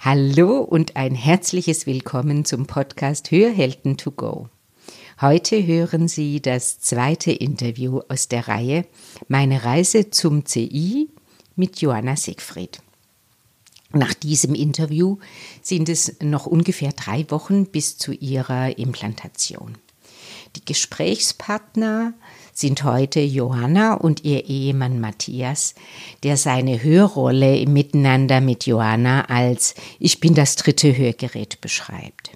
Hallo und ein herzliches Willkommen zum Podcast Hörhelden to go. Heute hören Sie das zweite Interview aus der Reihe Meine Reise zum CI mit Johanna Siegfried. Nach diesem Interview sind es noch ungefähr drei Wochen bis zu ihrer Implantation. Die Gesprächspartner sind heute Johanna und ihr Ehemann Matthias, der seine Hörrolle im Miteinander mit Johanna als Ich bin das dritte Hörgerät beschreibt.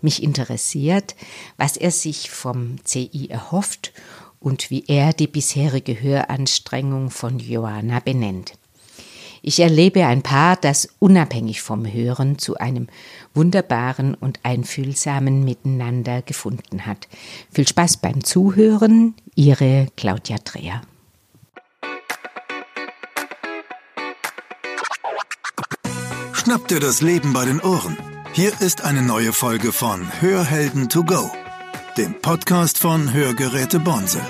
Mich interessiert, was er sich vom CI erhofft und wie er die bisherige Höranstrengung von Johanna benennt. Ich erlebe ein Paar, das unabhängig vom Hören zu einem wunderbaren und einfühlsamen Miteinander gefunden hat. Viel Spaß beim Zuhören, Ihre Claudia Dreher. Schnapp dir das Leben bei den Ohren. Hier ist eine neue Folge von Hörhelden to go, dem Podcast von Hörgeräte Bonse.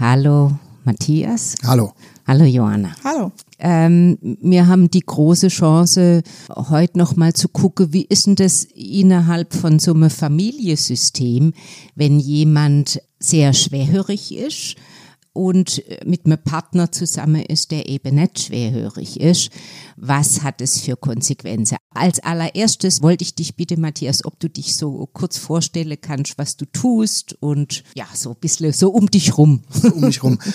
Hallo Matthias. Hallo. Hallo Johanna. Hallo. Ähm, wir haben die große Chance, heute noch mal zu gucken, wie ist denn das innerhalb von so einem Familiensystem, wenn jemand sehr schwerhörig ist und mit einem Partner zusammen ist, der eben nicht schwerhörig ist. Was hat es für Konsequenzen? Als allererstes wollte ich dich bitte, Matthias, ob du dich so kurz vorstellen kannst, was du tust und ja, so ein bisschen so um dich rum. um mich rum.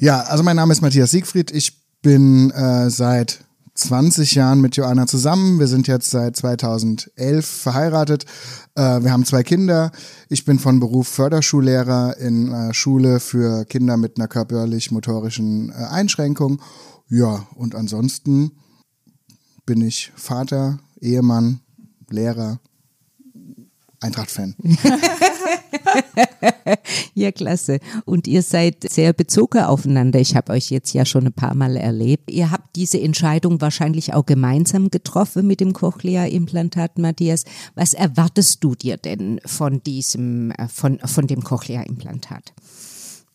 Ja, also mein Name ist Matthias Siegfried. Ich bin äh, seit 20 Jahren mit Joanna zusammen. Wir sind jetzt seit 2011 verheiratet. Äh, wir haben zwei Kinder. Ich bin von Beruf Förderschullehrer in einer Schule für Kinder mit einer körperlich-motorischen äh, Einschränkung. Ja, und ansonsten bin ich Vater, Ehemann, Lehrer, Eintracht-Fan. ja, klasse. Und ihr seid sehr bezogen aufeinander. Ich habe euch jetzt ja schon ein paar Mal erlebt. Ihr habt diese Entscheidung wahrscheinlich auch gemeinsam getroffen mit dem Cochlea-Implantat, Matthias. Was erwartest du dir denn von diesem, äh, von, von dem Cochlea-Implantat?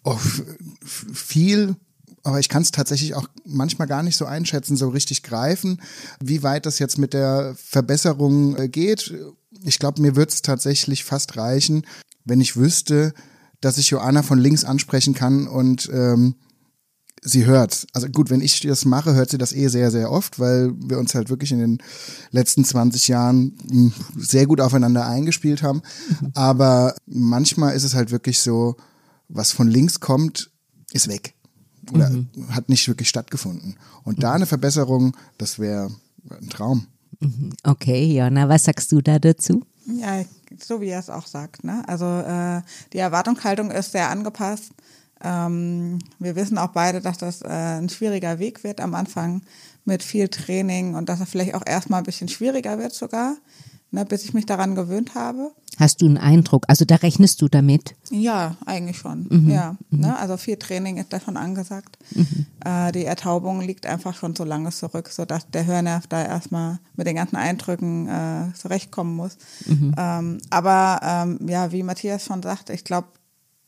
Oh, viel aber ich kann es tatsächlich auch manchmal gar nicht so einschätzen, so richtig greifen, wie weit das jetzt mit der Verbesserung äh, geht. Ich glaube, mir wird es tatsächlich fast reichen, wenn ich wüsste, dass ich Joanna von links ansprechen kann und ähm, sie hört. Also gut, wenn ich das mache, hört sie das eh sehr, sehr oft, weil wir uns halt wirklich in den letzten 20 Jahren hm, sehr gut aufeinander eingespielt haben. Mhm. Aber manchmal ist es halt wirklich so, was von links kommt, ist weg. Oder mhm. hat nicht wirklich stattgefunden. Und mhm. da eine Verbesserung, das wäre ein Traum. Mhm. Okay, Jana, was sagst du da dazu? Ja, so wie er es auch sagt. Ne? Also äh, die Erwartungshaltung ist sehr angepasst. Ähm, wir wissen auch beide, dass das äh, ein schwieriger Weg wird am Anfang mit viel Training und dass er vielleicht auch erstmal ein bisschen schwieriger wird sogar ne, bis ich mich daran gewöhnt habe. Hast du einen Eindruck? Also da rechnest du damit? Ja, eigentlich schon. Mhm. Ja, mhm. Ne, also viel Training ist davon angesagt. Mhm. Äh, die Ertaubung liegt einfach schon so lange zurück, sodass der Hörnerv da erstmal mit den ganzen Eindrücken äh, zurechtkommen muss. Mhm. Ähm, aber ähm, ja, wie Matthias schon sagt, ich glaube,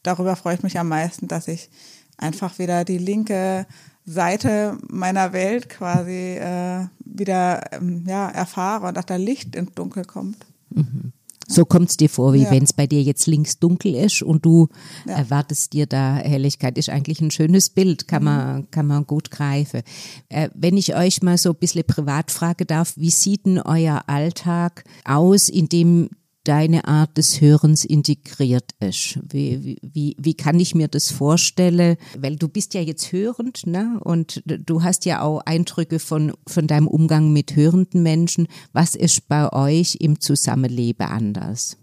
darüber freue ich mich am meisten, dass ich einfach wieder die linke Seite meiner Welt quasi äh, wieder ähm, ja, erfahre und dass da Licht ins Dunkel kommt. Mhm. So kommt es dir vor, wie ja. wenn es bei dir jetzt links dunkel ist und du ja. erwartest dir da Helligkeit. Ist eigentlich ein schönes Bild, kann, mhm. man, kann man gut greifen. Äh, wenn ich euch mal so ein bisschen privat fragen darf, wie sieht denn euer Alltag aus, in dem deine Art des Hörens integriert ist. Wie, wie, wie kann ich mir das vorstellen? Weil du bist ja jetzt hörend, ne? Und du hast ja auch Eindrücke von, von deinem Umgang mit hörenden Menschen. Was ist bei euch im Zusammenleben anders?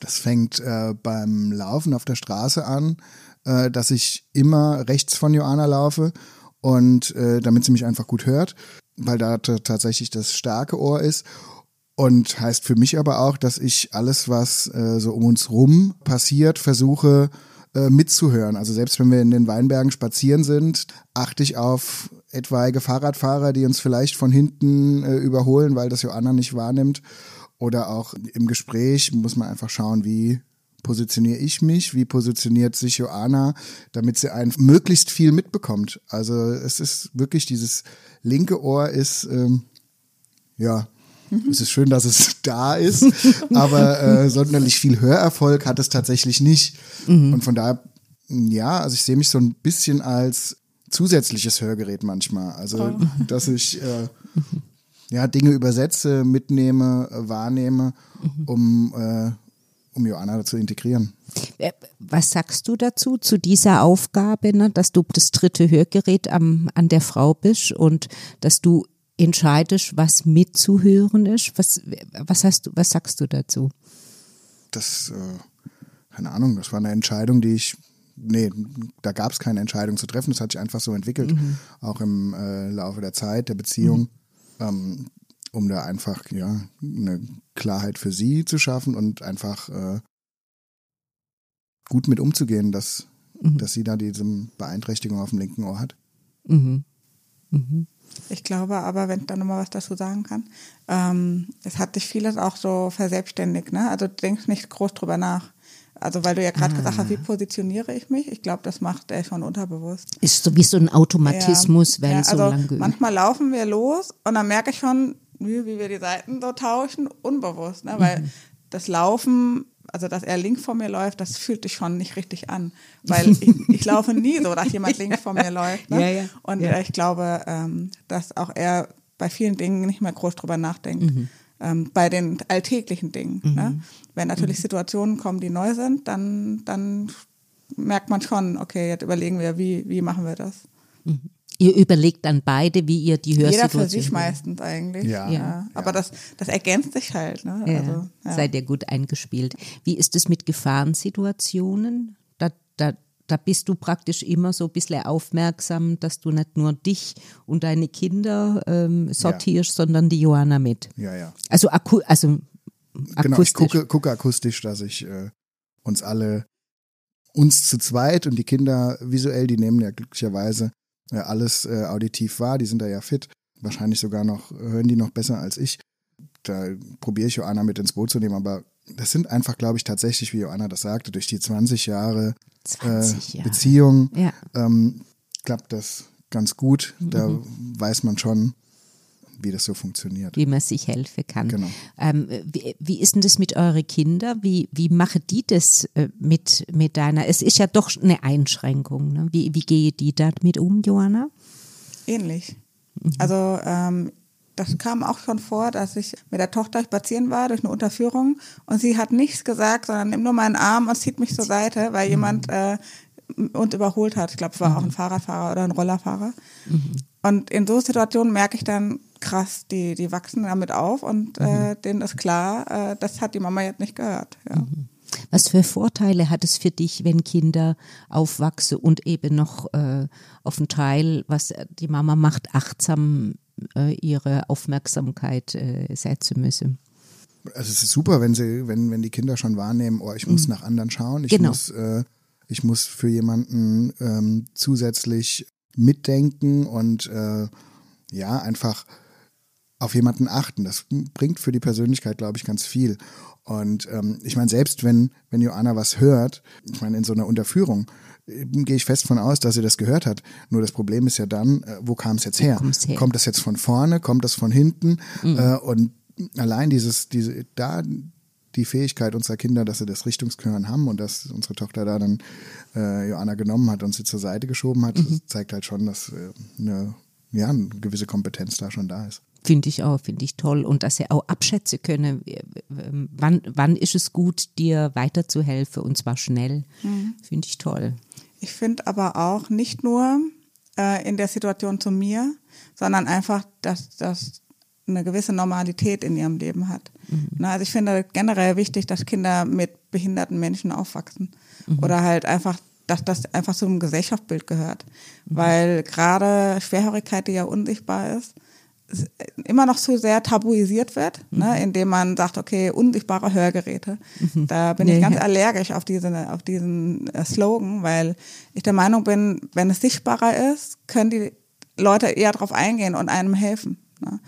Das fängt äh, beim Laufen auf der Straße an, äh, dass ich immer rechts von Joanna laufe und äh, damit sie mich einfach gut hört, weil da tatsächlich das starke Ohr ist. Und heißt für mich aber auch, dass ich alles, was äh, so um uns rum passiert, versuche äh, mitzuhören. Also selbst wenn wir in den Weinbergen spazieren sind, achte ich auf etwaige Fahrradfahrer, die uns vielleicht von hinten äh, überholen, weil das Joanna nicht wahrnimmt. Oder auch im Gespräch muss man einfach schauen, wie positioniere ich mich, wie positioniert sich Joanna, damit sie ein möglichst viel mitbekommt. Also es ist wirklich dieses linke Ohr ist, ähm, ja, es ist schön, dass es da ist, aber äh, sonderlich viel Hörerfolg hat es tatsächlich nicht. Mhm. Und von daher, ja, also ich sehe mich so ein bisschen als zusätzliches Hörgerät manchmal. Also, oh. dass ich äh, ja, Dinge übersetze, mitnehme, wahrnehme, mhm. um, äh, um Joanna zu integrieren. Äh, was sagst du dazu, zu dieser Aufgabe, ne, dass du das dritte Hörgerät am, an der Frau bist und dass du entscheidest, was mitzuhören ist? Was, was, hast du, was sagst du dazu? Das, äh, keine Ahnung, das war eine Entscheidung, die ich, nee, da gab es keine Entscheidung zu treffen, das hat sich einfach so entwickelt, mhm. auch im äh, Laufe der Zeit, der Beziehung, mhm. ähm, um da einfach, ja, eine Klarheit für sie zu schaffen und einfach äh, gut mit umzugehen, dass, mhm. dass sie da diese Beeinträchtigung auf dem linken Ohr hat. Mhm. Mhm. Ich glaube aber, wenn ich da nochmal was dazu sagen kann, ähm, es hat sich vieles auch so verselbstständigt, ne? Also du denkst nicht groß drüber nach. Also weil du ja gerade ah. gesagt hast, wie positioniere ich mich? Ich glaube, das macht er schon unterbewusst. Ist so wie so ein Automatismus, ja. weil ja, so also lange geübt. Manchmal laufen wir los und dann merke ich schon, wie, wie wir die Seiten so tauschen, unbewusst, ne? Weil mhm. das Laufen also dass er links vor mir läuft, das fühlt sich schon nicht richtig an, weil ich, ich laufe nie so, dass jemand links vor mir läuft. Ne? Ja, ja, und ja. ich glaube, ähm, dass auch er bei vielen Dingen nicht mehr groß drüber nachdenkt. Mhm. Ähm, bei den alltäglichen Dingen. Mhm. Ne? Wenn natürlich mhm. Situationen kommen, die neu sind, dann, dann merkt man schon, okay, jetzt überlegen wir, wie, wie machen wir das. Mhm. Ihr überlegt dann beide, wie ihr die Hörsituation... Jeder für sich meistens eigentlich. Ja. ja. Aber Das, das ergänzt sich halt. Ne? Ja. Also, ja. Seid ihr gut eingespielt. Wie ist es mit Gefahrensituationen? Da, da, da bist du praktisch immer so ein bisschen aufmerksam, dass du nicht nur dich und deine Kinder ähm, sortierst, sondern die Johanna mit. Ja, ja. Also, aku also akustisch. Genau, ich gucke, gucke akustisch, dass ich äh, uns alle uns zu zweit und die Kinder visuell, die nehmen ja glücklicherweise alles äh, auditiv wahr. Die sind da ja fit. Wahrscheinlich sogar noch, hören die noch besser als ich. Da probiere ich Joanna mit ins Boot zu nehmen, aber das sind einfach, glaube ich, tatsächlich, wie Joanna das sagte, durch die 20 Jahre, 20 äh, Jahre. Beziehung ja. ähm, klappt das ganz gut. Da mhm. weiß man schon, wie das so funktioniert. Wie man sich helfen kann. Genau. Ähm, wie, wie, ist denn das mit euren Kindern? Wie, wie machen die das äh, mit, mit deiner? Es ist ja doch eine Einschränkung. Ne? Wie, wie gehe die damit um, Johanna? Ähnlich. Mhm. Also ähm, das kam auch schon vor, dass ich mit der Tochter spazieren war durch eine Unterführung und sie hat nichts gesagt, sondern nimmt nur meinen Arm und zieht mich zur Seite, weil mhm. jemand äh, uns überholt hat. Ich glaube, es war mhm. auch ein Fahrradfahrer oder ein Rollerfahrer. Mhm. Und in so Situationen merke ich dann, krass, die, die wachsen damit auf und äh, mhm. äh, denen ist klar, äh, das hat die Mama jetzt nicht gehört. Ja. Mhm. Was für Vorteile hat es für dich, wenn Kinder aufwachsen und eben noch äh, auf einen Teil, was die Mama macht, achtsam äh, ihre Aufmerksamkeit äh, setzen müssen? Also es ist super, wenn sie, wenn, wenn die Kinder schon wahrnehmen, oh, ich muss mhm. nach anderen schauen, ich genau. muss, äh, ich muss für jemanden ähm, zusätzlich mitdenken und äh, ja, einfach auf jemanden achten. Das bringt für die Persönlichkeit, glaube ich, ganz viel. Und ähm, ich meine, selbst wenn, wenn Joanna was hört, ich meine, in so einer Unterführung, äh, gehe ich fest von aus, dass sie das gehört hat. Nur das Problem ist ja dann, äh, wo kam es jetzt her? her? Kommt das jetzt von vorne? Kommt das von hinten? Mhm. Äh, und allein dieses, diese, da die Fähigkeit unserer Kinder, dass sie das Richtungsgehören haben und dass unsere Tochter da dann äh, Joanna genommen hat und sie zur Seite geschoben hat, mhm. zeigt halt schon, dass äh, eine, ja, eine gewisse Kompetenz da schon da ist. Finde ich auch, finde ich toll. Und dass sie auch abschätzen können, wann, wann ist es gut, dir weiterzuhelfen und zwar schnell. Mhm. Finde ich toll. Ich finde aber auch nicht nur äh, in der Situation zu mir, sondern einfach, dass das eine gewisse Normalität in ihrem Leben hat. Mhm. Na, also ich finde generell wichtig, dass Kinder mit behinderten Menschen aufwachsen. Mhm. Oder halt einfach dass das einfach zum Gesellschaftsbild gehört. Mhm. Weil gerade Schwerhörigkeit, die ja unsichtbar ist, immer noch zu sehr tabuisiert wird, ne, mhm. ne, indem man sagt, okay, unsichtbare Hörgeräte. Mhm. Da bin ich ganz ja. allergisch auf, diese, auf diesen äh, Slogan, weil ich der Meinung bin, wenn es sichtbarer ist, können die Leute eher darauf eingehen und einem helfen. Ne?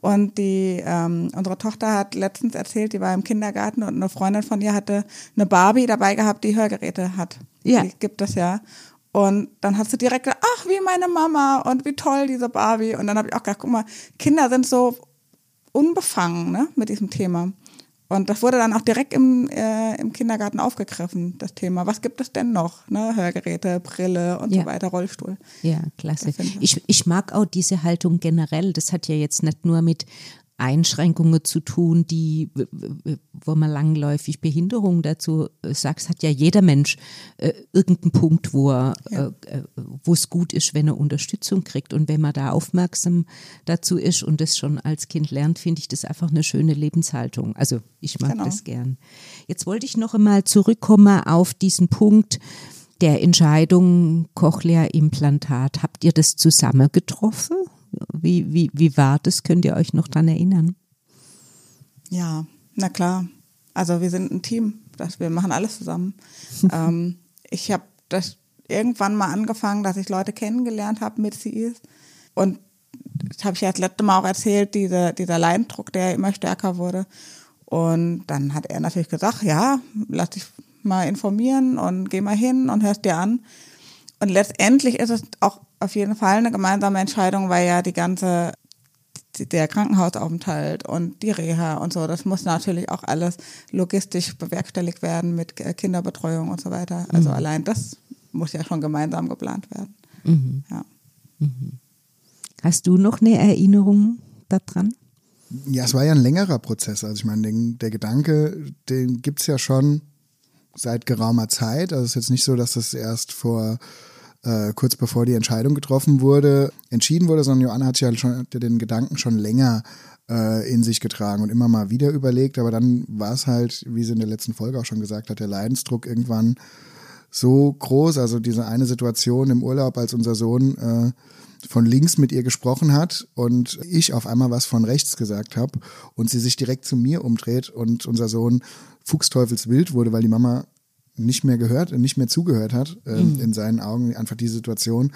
Und die, ähm, unsere Tochter hat letztens erzählt, die war im Kindergarten und eine Freundin von ihr hatte eine Barbie dabei gehabt, die Hörgeräte hat. Ja. Die gibt es ja. Und dann hat sie direkt gesagt, ach, wie meine Mama und wie toll diese Barbie. Und dann habe ich auch gedacht, guck mal, Kinder sind so unbefangen ne, mit diesem Thema. Und das wurde dann auch direkt im, äh, im Kindergarten aufgegriffen, das Thema. Was gibt es denn noch? Ne? Hörgeräte, Brille und Ja. so weiter, Rollstuhl. Ja, klasse. Ich, ich mag auch diese Haltung generell. Das hat ja jetzt nicht nur mit Einschränkungen zu tun, die, wo man langläufig Behinderung dazu äh, sagt, hat ja jeder Mensch äh, irgendeinen Punkt, wo er, Ja. äh, äh, wo es gut ist, wenn er Unterstützung kriegt. Und wenn man da aufmerksam dazu ist und das schon als Kind lernt, finde ich das einfach eine schöne Lebenshaltung. Also ich mag Genau. das gern. Jetzt wollte ich noch einmal zurückkommen auf diesen Punkt, der Entscheidung Cochlea-Implantat, habt ihr das zusammen getroffen? Wie, wie, wie war das? Könnt ihr euch noch dran erinnern? Ja, na klar. Also wir sind ein Team. Das, wir machen alles zusammen. ähm, ich habe das irgendwann mal angefangen, dass ich Leute kennengelernt habe mit CIs. Und das habe ich ja das letzte Mal auch erzählt, diese, dieser Leidensdruck, der immer stärker wurde. Und dann hat er natürlich gesagt, ja, lass dich mal informieren und geh mal hin und hörst dir an. Und letztendlich ist es auch auf jeden Fall eine gemeinsame Entscheidung, weil ja die ganze der Krankenhausaufenthalt und die Reha und so, das muss natürlich auch alles logistisch bewerkstelligt werden mit äh, Kinderbetreuung und so weiter. Also allein das muss ja schon gemeinsam geplant werden. Ja. Hast du noch eine Erinnerung daran? Ja, es war ja ein längerer Prozess. Also ich meine, den, der Gedanke, den gibt's ja schon seit geraumer Zeit. Also es ist jetzt nicht so, dass das erst vor äh, kurz bevor die Entscheidung getroffen wurde, entschieden wurde, sondern Joanna hat ja schon hat ja den Gedanken schon länger äh, in sich getragen und immer mal wieder überlegt. Aber dann war es halt, wie sie in der letzten Folge auch schon gesagt hat, der Leidensdruck irgendwann so groß. Also diese eine Situation im Urlaub, als unser Sohn äh, von links mit ihr gesprochen hat und ich auf einmal was von rechts gesagt habe und sie sich direkt zu mir umdreht und unser Sohn fuchsteufelswild wurde, weil die Mama nicht mehr gehört, nicht mehr zugehört hat, äh, in seinen Augen einfach die Situation.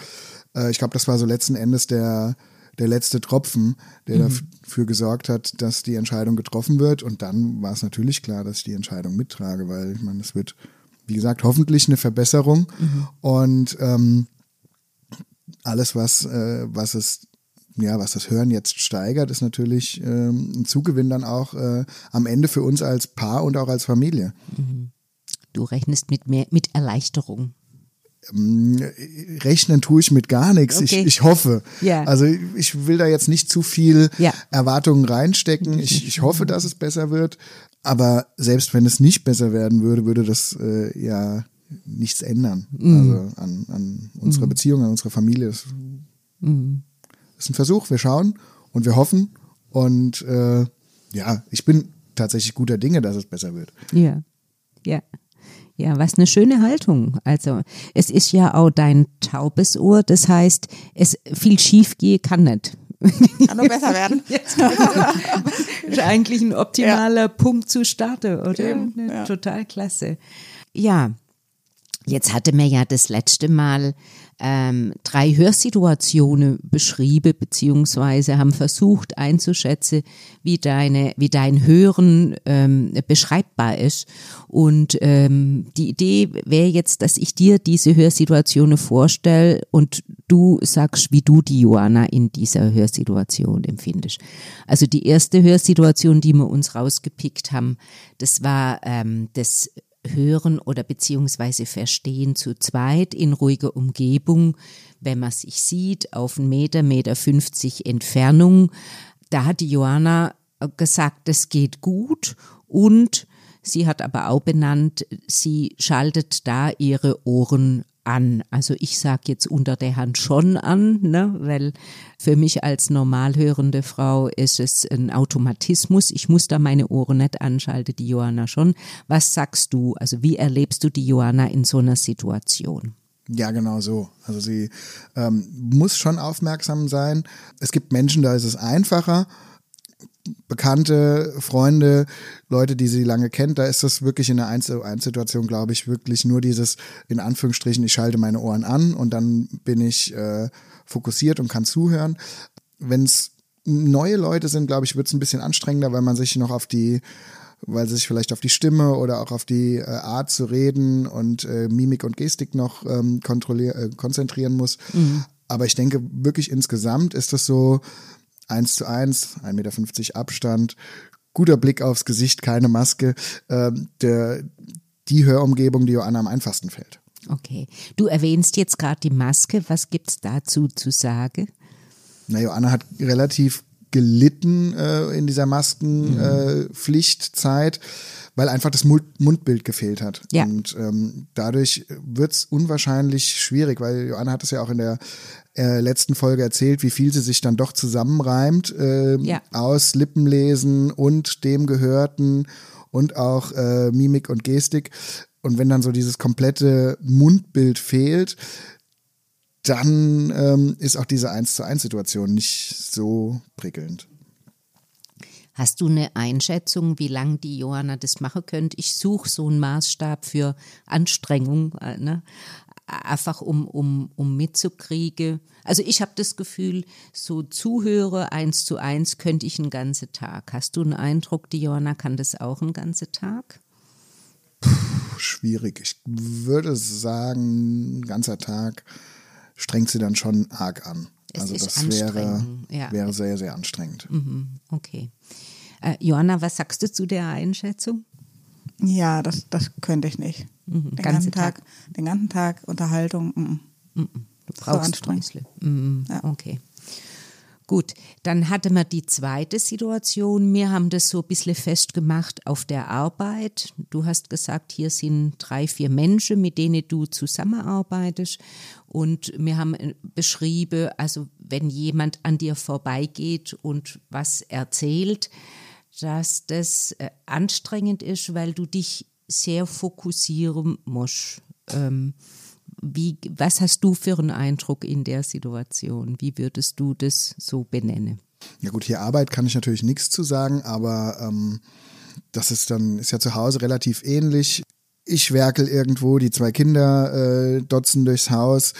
Äh, ich glaube, das war so letzten Endes der, der letzte Tropfen, der dafür gesorgt hat, dass die Entscheidung getroffen wird. Und dann war es natürlich klar, dass ich die Entscheidung mittrage, weil ich meine, es wird, wie gesagt, hoffentlich eine Verbesserung. Und ähm, alles, was, äh, was es ja, was das Hören jetzt steigert, ist natürlich ähm, ein Zugewinn dann auch äh, am Ende für uns als Paar und auch als Familie. Du rechnest mit mehr, mit Erleichterung. Rechnen tue ich mit gar nichts. Okay. Ich, ich hoffe. Ja. Also ich will da jetzt nicht zu viel Ja. Erwartungen reinstecken. Ich, ich hoffe, dass es besser wird. Aber selbst wenn es nicht besser werden würde, würde das äh, ja nichts ändern. Mhm. Also an, an unserer Beziehung, an unserer Familie. Das Mhm. ist ein Versuch. Wir schauen und wir hoffen. Und äh, ja, ich bin tatsächlich guter Dinge, dass es besser wird. Ja, ja. Ja, was eine schöne Haltung. Also es ist ja auch dein taubes Ohr, das heißt, es viel schief gehen kann nicht. Kann nur besser werden. ist eigentlich ein optimaler Punkt zu starten, oder? Eben, Ne, ja. Total klasse. Ja, jetzt hatte mir ja das letzte Mal ähm, drei Hörsituationen beschrieben, beziehungsweise haben versucht einzuschätzen, wie deine, wie dein Hören ähm, beschreibbar ist. Und ähm, die Idee wäre jetzt, dass ich dir diese Hörsituationen vorstelle und du sagst, wie du die Joanna in dieser Hörsituation empfindest. Also die erste Hörsituation, die wir uns rausgepickt haben, das war ähm, das Hören oder beziehungsweise Verstehen zu zweit in ruhiger Umgebung, wenn man sich sieht, auf einen Meter, Meter 50 Entfernung. Da hat die Joanna gesagt, das geht gut und sie hat aber auch benannt, sie schaltet da ihre Ohren an. Also ich sage jetzt unter der Hand schon an, ne? weil für mich als normal hörende Frau ist es ein Automatismus. Ich muss da meine Ohren nicht anschalten, die Johanna schon. Was sagst du? Also wie erlebst du die Johanna in so einer Situation? Ja, genau so. Also sie ähm, muss schon aufmerksam sein. Es gibt Menschen, da ist es einfacher. Bekannte, Freunde, Leute, die sie lange kennt, da ist das wirklich in der Einzelsituation, glaube ich, wirklich nur dieses, in Anführungsstrichen, ich schalte meine Ohren an und dann bin ich äh, fokussiert und kann zuhören. Wenn es neue Leute sind, glaube ich, wird es ein bisschen anstrengender, weil man sich noch auf die weil sie sich vielleicht auf die Stimme oder auch auf die äh, Art zu reden und äh, Mimik und Gestik noch ähm, äh, konzentrieren muss. Mhm. Aber ich denke wirklich insgesamt ist das so eins zu eins, 1,50 Meter Abstand, guter Blick aufs Gesicht, keine Maske, äh, der, die Hörumgebung, die Joanna am einfachsten fällt. Okay. Du erwähnst jetzt gerade die Maske. Was gibt es dazu zu sagen? Na, Joanna hat relativ gelitten äh, in dieser Maskenpflichtzeit, mhm. äh, weil einfach das Mundbild gefehlt hat. Ja. Und ähm, dadurch wird es unwahrscheinlich schwierig, weil Joanna hat es ja auch in der äh, letzten Folge erzählt, wie viel sie sich dann doch zusammenreimt äh, ja. aus Lippenlesen und dem Gehörten und auch äh, Mimik und Gestik. Und wenn dann so dieses komplette Mundbild fehlt, dann ähm, ist auch diese 1 zu 1 Situation nicht so prickelnd. Hast du eine Einschätzung, wie lange die Johanna das machen könnte? Ich suche so einen Maßstab für Anstrengung, äh, ne? Einfach um, um, um mitzukriegen. Also ich habe das Gefühl, so Zuhörer eins zu eins könnte ich einen ganzen Tag. Hast du einen Eindruck, die Johanna kann das auch einen ganzen Tag? Puh, schwierig. Ich würde sagen, ein ganzer Tag strengt sie dann schon arg an. Es also das wäre, ja. wäre sehr, sehr anstrengend. Mhm, okay. Äh, Johanna, was sagst du zu der Einschätzung? Ja, das, das könnte ich nicht. Mhm, den, ganzen Tag, Tag, den ganzen Tag Unterhaltung. Mm. Mhm. Du brauchst so anstrengend. Mhm, ja. Okay. Gut, dann hatte man die zweite Situation. Wir haben das so ein bisschen festgemacht auf der Arbeit. Du hast gesagt, hier sind drei, vier Menschen, mit denen du zusammenarbeitest. Und wir haben äh, beschrieben, also wenn jemand an dir vorbeigeht und was erzählt, dass das äh, anstrengend ist, weil du dich sehr fokussieren musst. Ähm, wie, was hast du für einen Eindruck in der Situation? Wie würdest du das so benennen? Ja gut, hier Arbeit kann ich natürlich nichts zu sagen, aber ähm, das ist dann, ist ja zu Hause relativ ähnlich. Ich werkel irgendwo, die zwei Kinder äh, dotzen durchs Haus,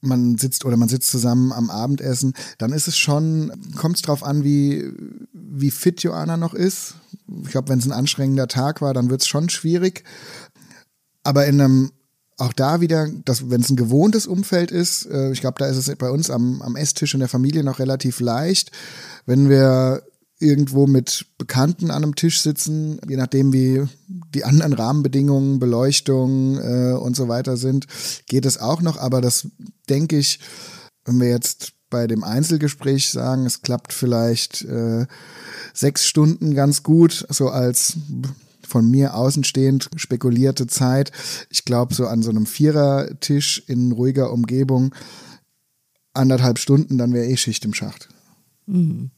man sitzt oder man sitzt zusammen am Abendessen, dann ist es schon, kommt es drauf an, wie, wie fit Joanna noch ist. Ich glaube, wenn es ein anstrengender Tag war, dann wird es schon schwierig. Aber in einem auch da wieder, wenn es ein gewohntes Umfeld ist, äh, ich glaube, da ist es bei uns am, am Esstisch in der Familie noch relativ leicht. Wenn wir irgendwo mit Bekannten an einem Tisch sitzen, je nachdem wie die anderen Rahmenbedingungen, Beleuchtung äh, und so weiter sind, geht es auch noch. Aber das denke ich, wenn wir jetzt bei dem Einzelgespräch sagen, es klappt vielleicht äh, sechs Stunden ganz gut, so als von mir außenstehend spekulierte Zeit. Ich glaube, so an so einem Vierertisch in ruhiger Umgebung anderthalb Stunden, dann wäre eh Schicht im Schacht. Mhm.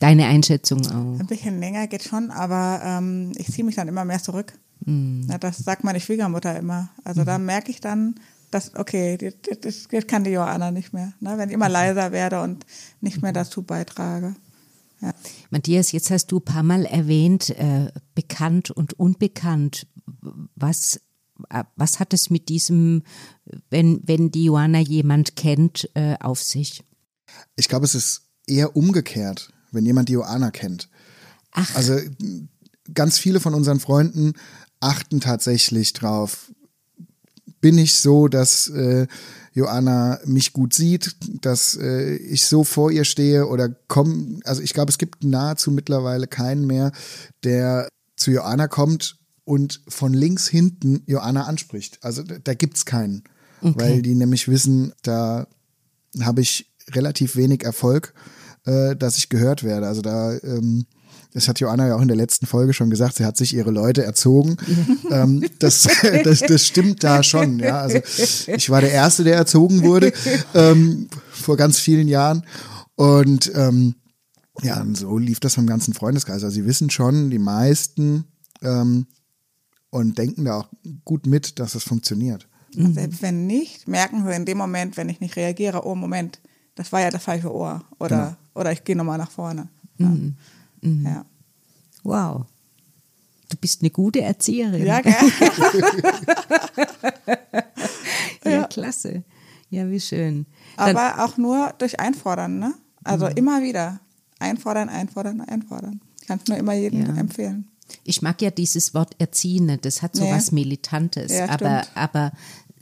Deine Einschätzung auch? Ein bisschen länger geht schon, aber ähm, ich ziehe mich dann immer mehr zurück. Mhm. Ja, das sagt meine Schwiegermutter immer. Also mhm. da merke ich dann, dass, okay, das, das, das kann die Joanna nicht mehr. Ne? Wenn ich immer leiser werde und nicht mehr dazu beitrage. Ja. Matthias, jetzt hast du ein paar Mal erwähnt, äh, bekannt und unbekannt. Was, äh, was hat es mit diesem, wenn, wenn die Joanna jemand kennt, äh, auf sich? Ich glaube, es ist eher umgekehrt, wenn jemand die Joanna kennt. Ach. Also ganz viele von unseren Freunden achten tatsächlich drauf. Bin ich so, dass äh, Joanna mich gut sieht, dass äh, ich so vor ihr stehe oder komm, also ich glaube, es gibt nahezu mittlerweile keinen mehr, der zu Joanna kommt und von links hinten Joanna anspricht. Also da, da es keinen, okay. weil die nämlich wissen, da habe ich relativ wenig Erfolg, äh, dass ich gehört werde. Also da ähm, das hat Joanna ja auch in der letzten Folge schon gesagt, sie hat sich ihre Leute erzogen. ähm, das, das, das stimmt da schon. Ja. Also ich war der Erste, der erzogen wurde ähm, vor ganz vielen Jahren. Und ähm, ja, und so lief das vom ganzen Freundeskreis. Also sie wissen schon, die meisten ähm, und denken da auch gut mit, dass es funktioniert. Und selbst wenn nicht, merken sie in dem Moment, wenn ich nicht reagiere, oh Moment, das war ja das falsche Ohr. Oder, genau. Oder ich gehe nochmal nach vorne. Ja. Mhm. Mhm. Ja. Wow. Du bist eine gute Erzieherin. Ja, gell? ja, klasse. Ja, wie schön. Dann, Aber auch nur durch Einfordern, ne? Also immer wieder einfordern, einfordern, einfordern. Kannst nur immer jedem Ja. empfehlen. Ich mag ja dieses Wort Erziehende, das hat so Ja. was Militantes, Ja, aber, aber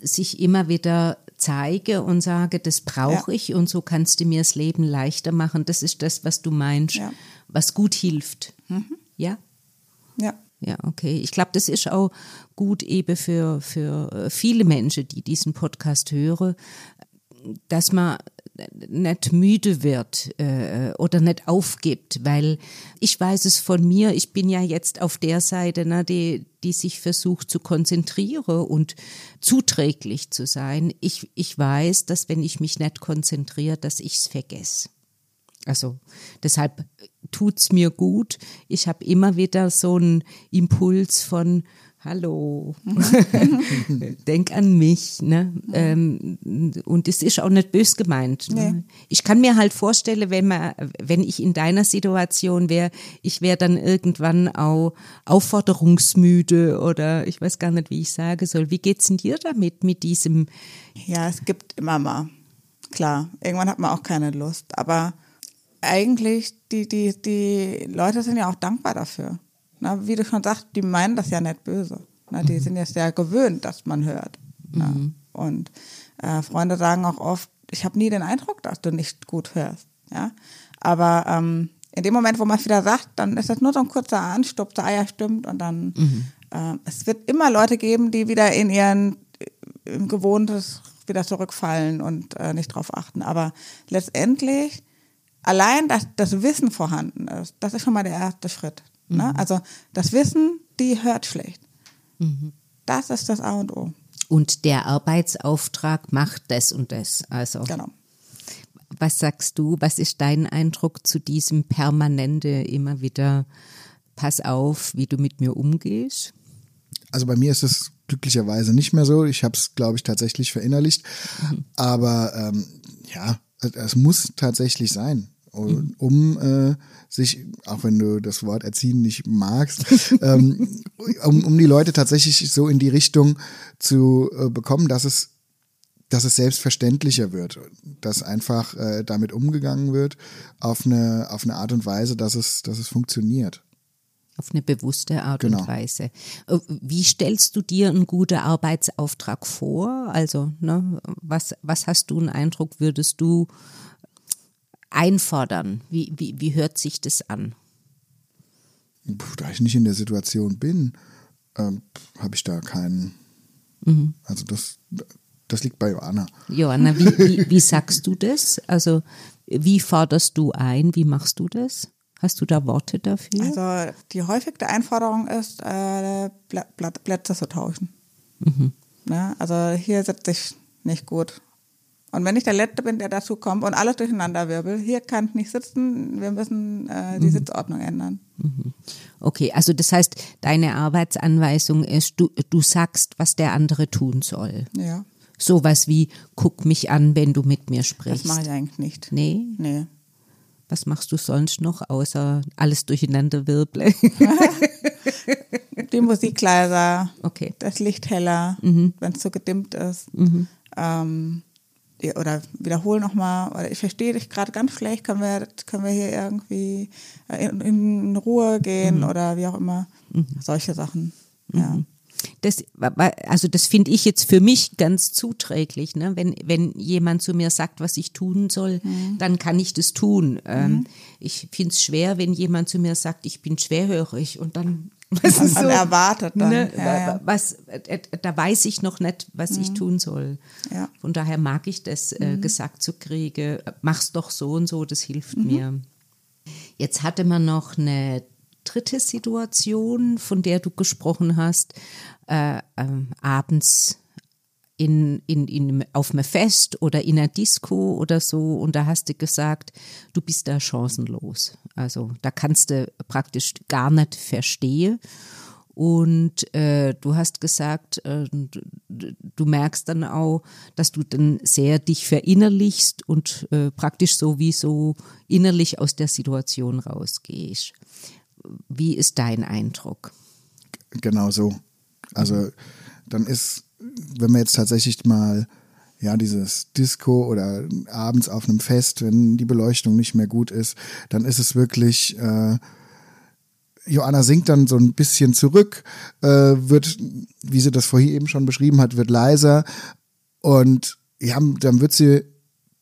sich immer wieder zeige und sage, das brauche Ja. ich und so kannst du mir das Leben leichter machen, das ist das, was du meinst, Ja. Mhm. was gut hilft. Ja? Ja. Ja, okay. Ich glaube, das ist auch gut eben für, für äh, viele Menschen, die diesen Podcast hören, dass man nicht müde wird äh, oder nicht aufgibt, weil ich weiß es von mir, ich bin ja jetzt auf der Seite, ne, die, die sich versucht zu konzentrieren und zuträglich zu sein. Ich, ich weiß, dass wenn ich mich nicht konzentriere, dass ich es vergesse. Also deshalb tut's mir gut. Ich habe immer wieder so einen Impuls von Hallo, denk an mich. Ne? Ähm, und es ist auch nicht bös gemeint. Ne? Nee. Ich kann mir halt vorstellen, wenn man, wenn ich in deiner Situation wäre, ich wäre dann irgendwann auch aufforderungsmüde oder ich weiß gar nicht, wie ich sagen soll. Wie geht's denn dir damit, mit diesem Ja, es gibt immer mal. Klar, irgendwann hat man auch keine Lust. Aber eigentlich, die, die, die Leute sind ja auch dankbar dafür. Na, wie du schon sagst, die meinen das ja nicht böse. Na, die sind jetzt ja gewöhnt, dass man hört. Na, und äh, Freunde sagen auch oft, ich habe nie den Eindruck, dass du nicht gut hörst. Ja? Aber ähm, in dem Moment, wo man es wieder sagt, dann ist das nur so ein kurzer Anstupser, ah ja, stimmt. Und dann, äh, es wird immer Leute geben, die wieder in ihren im Gewohntes wieder zurückfallen und äh, nicht drauf achten. Aber letztendlich, allein, dass das Wissen vorhanden ist, das ist schon mal der erste Schritt. Ne? Also das Wissen, die hört schlecht. Das ist das A und O. und der Arbeitsauftrag macht das und das. Also Genau. Was sagst du? Was ist dein Eindruck zu diesem permanente immer wieder, pass auf, wie du mit mir umgehst? Also bei mir ist es glücklicherweise nicht mehr so. Ich habe es, glaube ich, tatsächlich verinnerlicht. Aber ähm, ja, es muss tatsächlich sein. Um, um äh, sich, auch wenn du das Wort erziehen nicht magst, ähm, um, um die Leute tatsächlich so in die Richtung zu äh, bekommen, dass es dass es selbstverständlicher wird, dass einfach äh, damit umgegangen wird auf eine, auf eine Art und Weise, dass es, dass es funktioniert. Auf eine bewusste Art Genau. und Weise. Äh, Wie stellst du dir einen guten Arbeitsauftrag vor? Also, ne, was, was hast du einen Eindruck, würdest du einfordern? Wie, wie, wie hört sich das an? Puh, da ich nicht in der Situation bin, ähm, habe ich da keinen. Also das, das liegt bei Joanna. Johanna, wie, wie, wie sagst du das? Also, wie forderst du ein? Wie machst du das? Hast du da Worte dafür? Also die häufigste Einforderung ist, äh, Plätze zu tauschen. Ne? Also hier sitze ich nicht gut. Und wenn ich der Letzte bin, der dazu kommt und alles durcheinander wirbel, hier kann ich nicht sitzen, wir müssen äh, die Sitzordnung ändern. Okay, also das heißt, deine Arbeitsanweisung ist, du, du sagst, was der andere tun soll. Ja, Sowas wie, guck mich an, wenn du mit mir das sprichst. mache ich eigentlich nicht. Nee, Nee. was machst du sonst noch, außer alles durcheinander wirble? Die Musik leiser, Okay. das Licht heller, wenn es zu gedimmt ist. Ähm, die- oder wiederhol nochmal, oder ich verstehe dich gerade ganz schlecht, können wir, können wir hier irgendwie äh, in, in Ruhe gehen oder wie auch immer. Solche Sachen. Ja. Das, also das finde ich jetzt für mich ganz zuträglich. Ne? Wenn, wenn jemand zu mir sagt, was ich tun soll, dann kann ich das tun. Ähm, Ich finde es schwer, wenn jemand zu mir sagt, ich bin schwerhörig und dann was Und- und erwartet dann. Ne? Ja, wa- ja. wa- Was, äh, da weiß ich noch nicht, was ich tun soll. Ja. Von daher mag ich das, äh, gesagt zu kriegen, mach's doch so und so, das hilft mir. Jetzt hatte man noch eine dritte Situation, von der du gesprochen hast, äh, ähm, abends in, in, in, auf einem Fest oder in einer Disco oder so und da hast du gesagt, du bist da chancenlos. Also da kannst du praktisch gar nicht verstehen. Und äh, du hast gesagt, äh, du, merkst dann auch, dass du dann sehr dich verinnerlichst und äh, praktisch sowieso innerlich aus der Situation rausgehst. Wie ist dein Eindruck? Genau so. Also dann ist, wenn wir jetzt tatsächlich mal ja, dieses Disco oder abends auf einem Fest, wenn die Beleuchtung nicht mehr gut ist, dann ist es wirklich, äh, Joanna sinkt dann so ein bisschen zurück, äh, wird, wie sie das vorhin eben schon beschrieben hat, wird leiser und ja, dann wird sie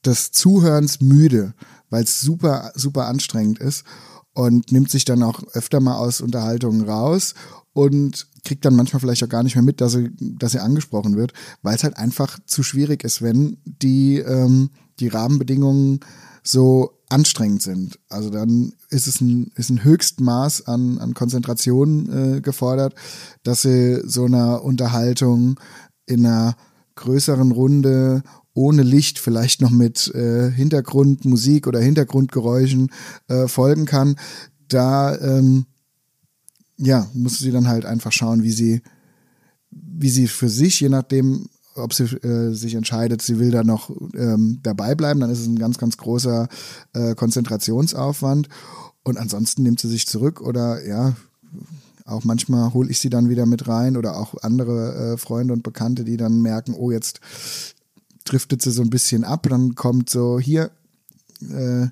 des Zuhörens müde, weil es super, super anstrengend ist und nimmt sich dann auch öfter mal aus Unterhaltungen raus und kriegt dann manchmal vielleicht auch gar nicht mehr mit, dass sie, dass sie angesprochen wird, weil es halt einfach zu schwierig ist, wenn die, ähm, die Rahmenbedingungen so anstrengend sind. Also dann ist es ein, ist ein Höchstmaß an, an Konzentration äh, gefordert, dass sie so einer Unterhaltung in einer größeren Runde ohne Licht, vielleicht noch mit äh, Hintergrundmusik oder Hintergrundgeräuschen äh, folgen kann. Da ähm, ja, muss sie dann halt einfach schauen, wie sie, wie sie für sich, je nachdem, ob sie äh, sich entscheidet, sie will da noch ähm, dabei bleiben, dann ist es ein ganz, ganz großer äh, Konzentrationsaufwand. Und ansonsten nimmt sie sich zurück oder ja, auch manchmal hole ich sie dann wieder mit rein oder auch andere äh, Freunde und Bekannte, die dann merken, oh, jetzt driftet sie so ein bisschen ab, dann kommt so hier, äh,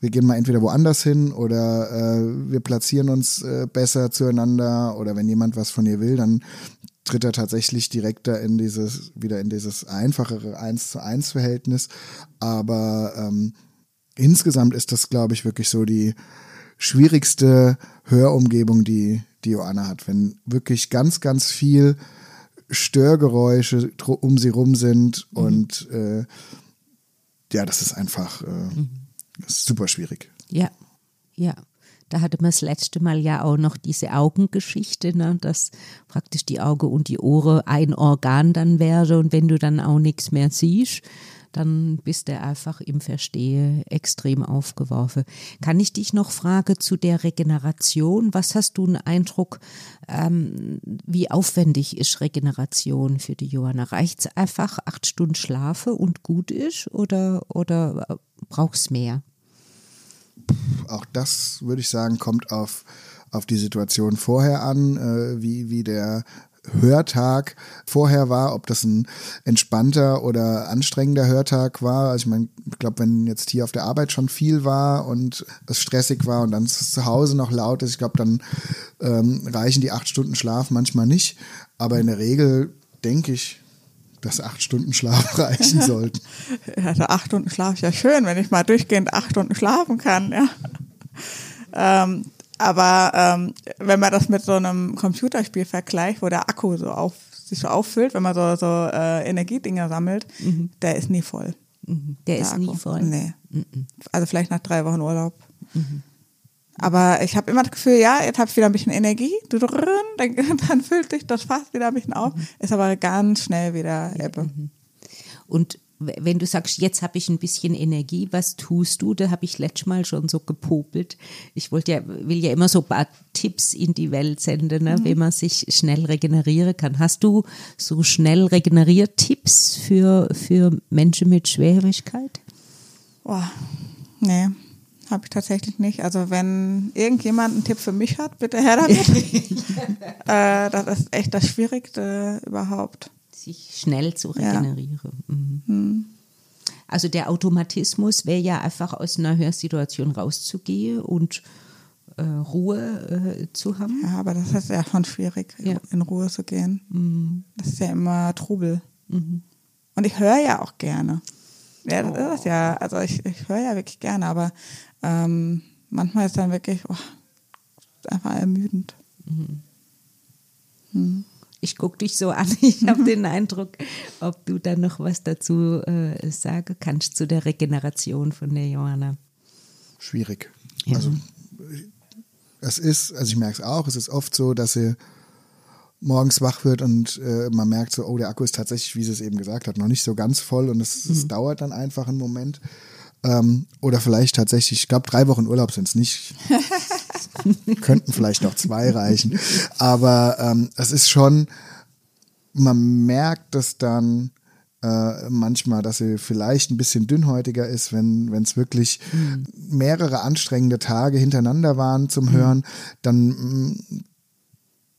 wir gehen mal entweder woanders hin oder äh, wir platzieren uns äh, besser zueinander oder wenn jemand was von ihr will, dann tritt er tatsächlich direkter in dieses, wieder in dieses einfachere 1 zu 1 Verhältnis. Aber ähm, insgesamt ist das, glaube ich, wirklich so die schwierigste Hörumgebung, die, die Joanna hat. Wenn wirklich ganz, ganz viel Störgeräusche um sie rum sind mhm. und äh, ja, das ist einfach äh, mhm. Super schwierig. Ja, ja. Da hatte man das letzte Mal ja auch noch diese Augengeschichte, ne, dass praktisch die Auge und die Ohren ein Organ dann wäre und wenn du dann auch nichts mehr siehst, dann bist du einfach im Verstehe extrem aufgeworfen. Kann ich dich noch fragen zu der Regeneration? Was hast du einen Eindruck, ähm, wie aufwendig ist Regeneration für die Johanna? Reicht es einfach acht Stunden Schlafe und gut ist oder, oder brauchst mehr? Auch das würde ich sagen, kommt auf, auf die Situation vorher an, äh, wie, wie der Hörtag vorher war, ob das ein entspannter oder anstrengender Hörtag war. Also ich meine, ich glaube, wenn jetzt hier auf der Arbeit schon viel war und es stressig war und dann zu Hause noch laut ist, ich glaube, dann ähm, reichen die acht Stunden Schlaf manchmal nicht. Aber in der Regel denke ich, dass acht Stunden Schlaf reichen sollten. Also acht Stunden Schlaf ist ja schön, wenn ich mal durchgehend acht Stunden schlafen kann, ja. Ähm, aber ähm, wenn man das mit so einem Computerspiel vergleicht, wo der Akku so auf, sich so auffüllt, wenn man so, so äh, Energiedinger sammelt, mhm. der ist nie voll. Mhm. Der, der, ist Akku. nie voll. Nee. Mhm. Also vielleicht nach drei Wochen Urlaub. Mhm. Aber ich habe immer das Gefühl, ja, jetzt habe ich wieder ein bisschen Energie, dann, dann füllt sich das Fass wieder ein bisschen auf, mhm. ist aber ganz schnell wieder Ebbe. Mhm. Und wenn du sagst, jetzt habe ich ein bisschen Energie, was tust du? Da habe ich letztes Mal schon so gepopelt. Ich wollte ja, will ja immer so ein paar Tipps in die Welt senden, ne, mhm. wie man sich schnell regenerieren kann. Hast du so schnell regeneriert Tipps für, für Menschen mit Schwerhörigkeit? Boah, nee. Habe ich tatsächlich nicht. Also wenn irgendjemand einen Tipp für mich hat, bitte her damit. äh, das ist echt das Schwierigste überhaupt. Sich schnell zu regenerieren. Ja. Mhm. Mhm. Also der Automatismus wäre ja einfach aus einer Hörsituation rauszugehen und äh, Ruhe äh, zu haben. Ja, aber das ist ja schon schwierig, ja. in Ruhe zu gehen. Mhm. Das ist ja immer Trubel. Mhm. Und ich höre ja auch gerne. Ja, das oh. ist ja. Also ich, ich höre ja wirklich gerne, aber ähm, manchmal ist dann wirklich oh, einfach ermüdend. Mhm. Mhm. Ich gucke dich so an, ich habe den Eindruck, ob du da noch was dazu äh, sagen kannst zu der Regeneration von der Johanna. Schwierig. Ja. Also es ist, also ich merke es auch, es ist oft so, dass sie morgens wach wird und äh, man merkt so, oh, der Akku ist tatsächlich, wie sie es eben gesagt hat, noch nicht so ganz voll und es, mhm. dauert dann einfach einen Moment. Ähm, oder vielleicht tatsächlich, ich glaube, drei Wochen Urlaub sind es nicht. Könnten vielleicht noch zwei reichen. Aber ähm, es ist schon, man merkt es dann äh, manchmal, dass sie vielleicht ein bisschen dünnhäutiger ist, wenn es wirklich mhm. mehrere anstrengende Tage hintereinander waren zum mhm. Hören, dann, mm,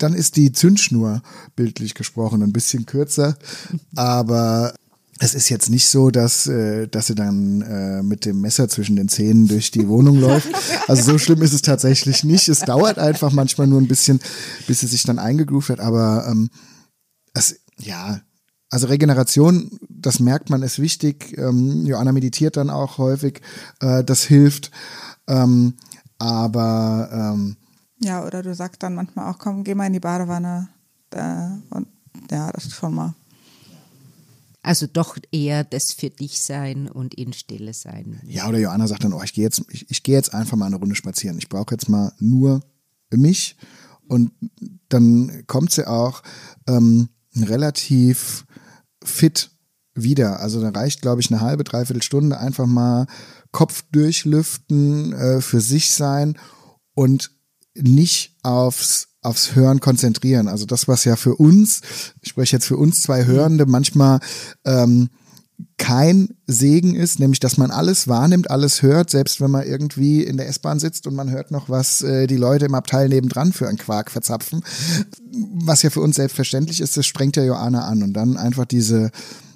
dann ist die Zündschnur bildlich gesprochen ein bisschen kürzer. Aber es ist jetzt nicht so, dass, äh, dass sie dann äh, mit dem Messer zwischen den Zähnen durch die Wohnung läuft. Also so schlimm ist es tatsächlich nicht. Es dauert einfach manchmal nur ein bisschen, bis sie sich dann eingegroovt hat. Aber ähm, es, ja, also Regeneration, das merkt man, ist wichtig. Ähm, Joanna meditiert dann auch häufig, äh, das hilft. Ähm, aber ähm, ja, oder du sagst dann manchmal auch, komm, geh mal in die Badewanne. Äh, und ja, das ist schon mal also doch eher das für dich sein und in Stille sein. Ja, oder Joanna sagt dann, oh, ich gehe jetzt, ich, ich gehe jetzt einfach mal eine Runde spazieren. Ich brauche jetzt mal nur mich. Und dann kommt sie auch ähm, relativ fit wieder. Also da reicht, glaube ich, eine halbe, dreiviertel Stunde einfach mal Kopf durchlüften, äh, für sich sein und nicht aufs aufs Hören konzentrieren. Also das, was ja für uns, ich spreche jetzt für uns zwei Hörende, manchmal ähm, kein Segen ist, nämlich dass man alles wahrnimmt, alles hört, selbst wenn man irgendwie in der S-Bahn sitzt und man hört noch, was äh, die Leute im Abteil nebendran für einen Quark verzapfen. Was ja für uns selbstverständlich ist, das sprengt ja Joanna an. Und dann einfach diese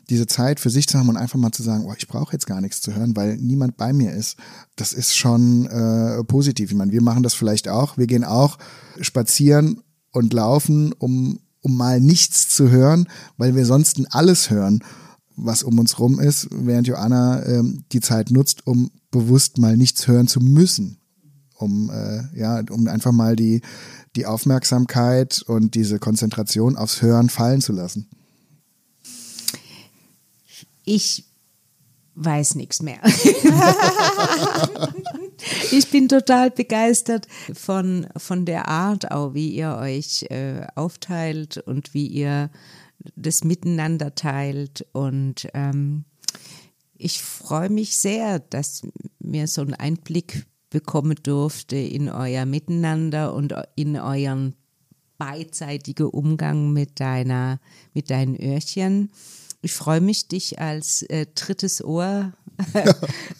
diese Zeit für sich zu haben und einfach mal zu sagen, oh, ich brauche jetzt gar nichts zu hören, weil niemand bei mir ist, das ist schon äh, positiv. Ich meine, wir machen das vielleicht auch. Wir gehen auch spazieren und laufen, um, um mal nichts zu hören, weil wir sonst alles hören, was um uns rum ist, während Joanna ähm, die Zeit nutzt, um bewusst mal nichts hören zu müssen. Um, äh, ja, um einfach mal die, die Aufmerksamkeit und diese Konzentration aufs Hören fallen zu lassen. Ich weiß nichts mehr. ich bin total begeistert von, von der Art, auch wie ihr euch äh, aufteilt und wie ihr das miteinander teilt. Und ähm, ich freue mich sehr, dass mir so einen Einblick bekommen durfte in euer Miteinander und in euren beidseitigen Umgang mit deiner, mit deinen Öhrchen. Ich freue mich, dich als äh, drittes Ohr,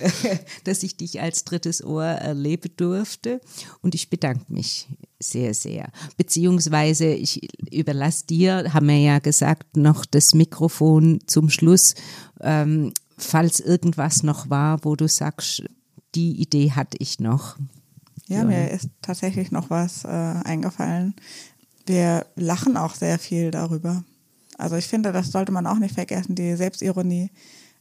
dass ich dich als drittes Ohr erleben durfte. Und ich bedanke mich sehr, sehr. Beziehungsweise ich überlasse dir, haben wir ja gesagt, noch das Mikrofon zum Schluss, ähm, falls irgendwas noch war, wo du sagst, die Idee hatte ich noch. Ja, mir ist tatsächlich noch was äh, eingefallen. Wir lachen auch sehr viel darüber. Also ich finde, das sollte man auch nicht vergessen, die Selbstironie.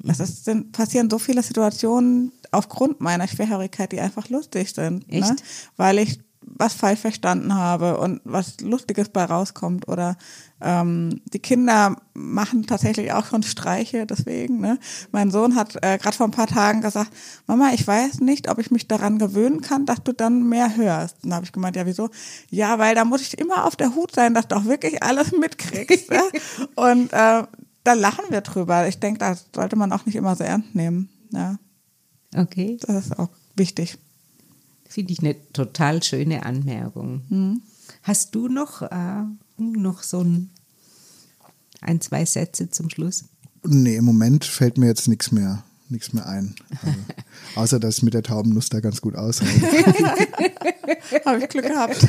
Es ist, sind, passieren so viele Situationen aufgrund meiner Schwerhörigkeit, die einfach lustig sind. Echt? Ne? Weil ich was falsch verstanden habe und was Lustiges bei rauskommt. Oder ähm, die Kinder machen tatsächlich auch schon Streiche, deswegen. Ne? Mein Sohn hat äh, gerade vor ein paar Tagen gesagt, Mama, ich weiß nicht, ob ich mich daran gewöhnen kann, dass du dann mehr hörst. Dann habe ich gemeint, ja, wieso? Ja, weil da muss ich immer auf der Hut sein, dass du auch wirklich alles mitkriegst. ne? Und äh, da lachen wir drüber. Ich denke, das sollte man auch nicht immer so ernst nehmen. Ja. Okay. Das ist auch wichtig. Finde ich eine total schöne Anmerkung. Mhm. Hast du noch, äh, noch so ein, ein, zwei Sätze zum Schluss? Nee, im Moment fällt mir jetzt nichts mehr, nichts mehr ein. Also, außer, dass ich mit der Taubennuss da ganz gut aushalte. Habe ich Glück gehabt.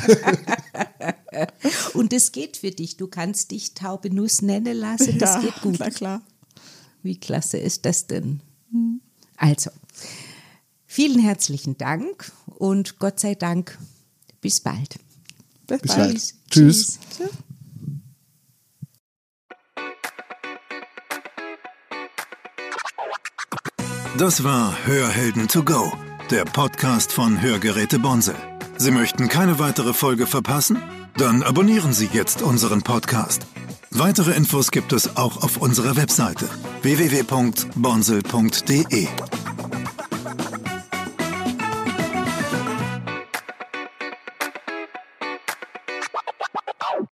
Und es geht für dich. Du kannst dich Taube Nuss nennen lassen. Das ja, geht gut. Na klar. Wie klasse ist das denn? Mhm. Also, Vielen herzlichen Dank und Gott sei Dank bis bald. Bis, bis bald. Tschüss. Tschüss. Tschüss. Das war Hörhelden to go, der Podcast von Hörgeräte Bonsel. Sie möchten keine weitere Folge verpassen? Dann abonnieren Sie jetzt unseren Podcast. Weitere Infos gibt es auch auf unserer Webseite www.bonsel.de.